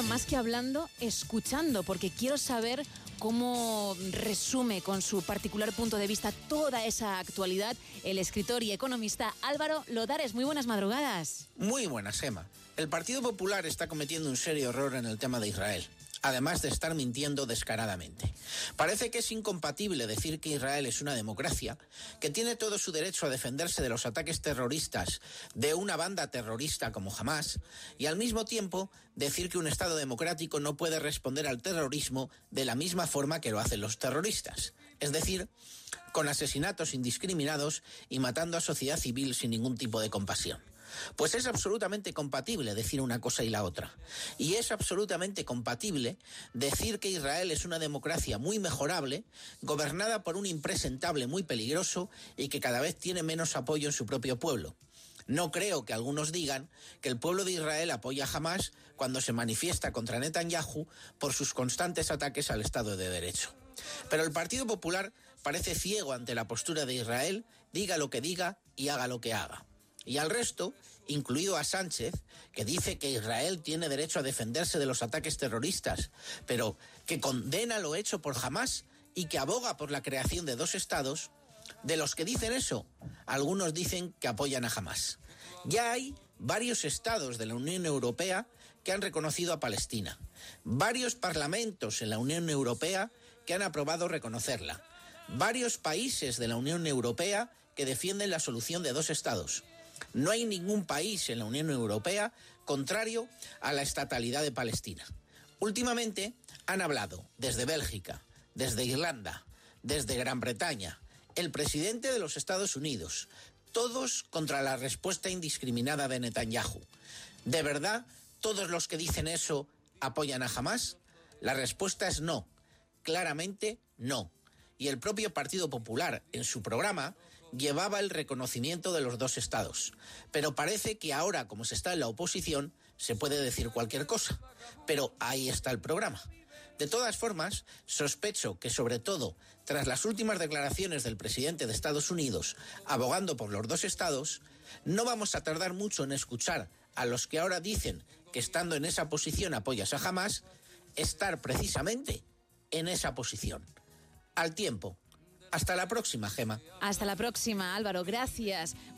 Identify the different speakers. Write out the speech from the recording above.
Speaker 1: más que hablando, escuchando, porque quiero saber cómo resume con su particular punto de vista toda esa actualidad el escritor y economista Álvaro Lodares. Muy buenas madrugadas.
Speaker 2: Muy buenas, Gema. El Partido Popular está cometiendo un serio error en el tema de Israel además de estar mintiendo descaradamente. Parece que es incompatible decir que Israel es una democracia, que tiene todo su derecho a defenderse de los ataques terroristas de una banda terrorista como Hamas, y al mismo tiempo decir que un Estado democrático no puede responder al terrorismo de la misma forma que lo hacen los terroristas, es decir, con asesinatos indiscriminados y matando a sociedad civil sin ningún tipo de compasión. Pues es absolutamente compatible decir una cosa y la otra. Y es absolutamente compatible decir que Israel es una democracia muy mejorable, gobernada por un impresentable muy peligroso y que cada vez tiene menos apoyo en su propio pueblo. No creo que algunos digan que el pueblo de Israel apoya a Hamas cuando se manifiesta contra Netanyahu por sus constantes ataques al Estado de Derecho. Pero el Partido Popular parece ciego ante la postura de Israel, diga lo que diga y haga lo que haga y al resto, incluido a Sánchez, que dice que Israel tiene derecho a defenderse de los ataques terroristas, pero que condena lo hecho por Hamas y que aboga por la creación de dos estados, de los que dicen eso, algunos dicen que apoyan a Hamas. Ya hay varios estados de la Unión Europea que han reconocido a Palestina, varios parlamentos en la Unión Europea que han aprobado reconocerla, varios países de la Unión Europea que defienden la solución de dos estados. No hay ningún país en la Unión Europea contrario a la estatalidad de Palestina. Últimamente han hablado desde Bélgica, desde Irlanda, desde Gran Bretaña, el presidente de los Estados Unidos, todos contra la respuesta indiscriminada de Netanyahu. ¿De verdad todos los que dicen eso apoyan a Hamas? La respuesta es no, claramente no y el propio Partido Popular en su programa llevaba el reconocimiento de los dos estados. Pero parece que ahora, como se está en la oposición, se puede decir cualquier cosa. Pero ahí está el programa. De todas formas, sospecho que sobre todo tras las últimas declaraciones del presidente de Estados Unidos abogando por los dos estados, no vamos a tardar mucho en escuchar a los que ahora dicen que estando en esa posición apoyas a Hamas, estar precisamente en esa posición al tiempo. Hasta la próxima, Gema.
Speaker 1: Hasta la próxima, Álvaro. Gracias.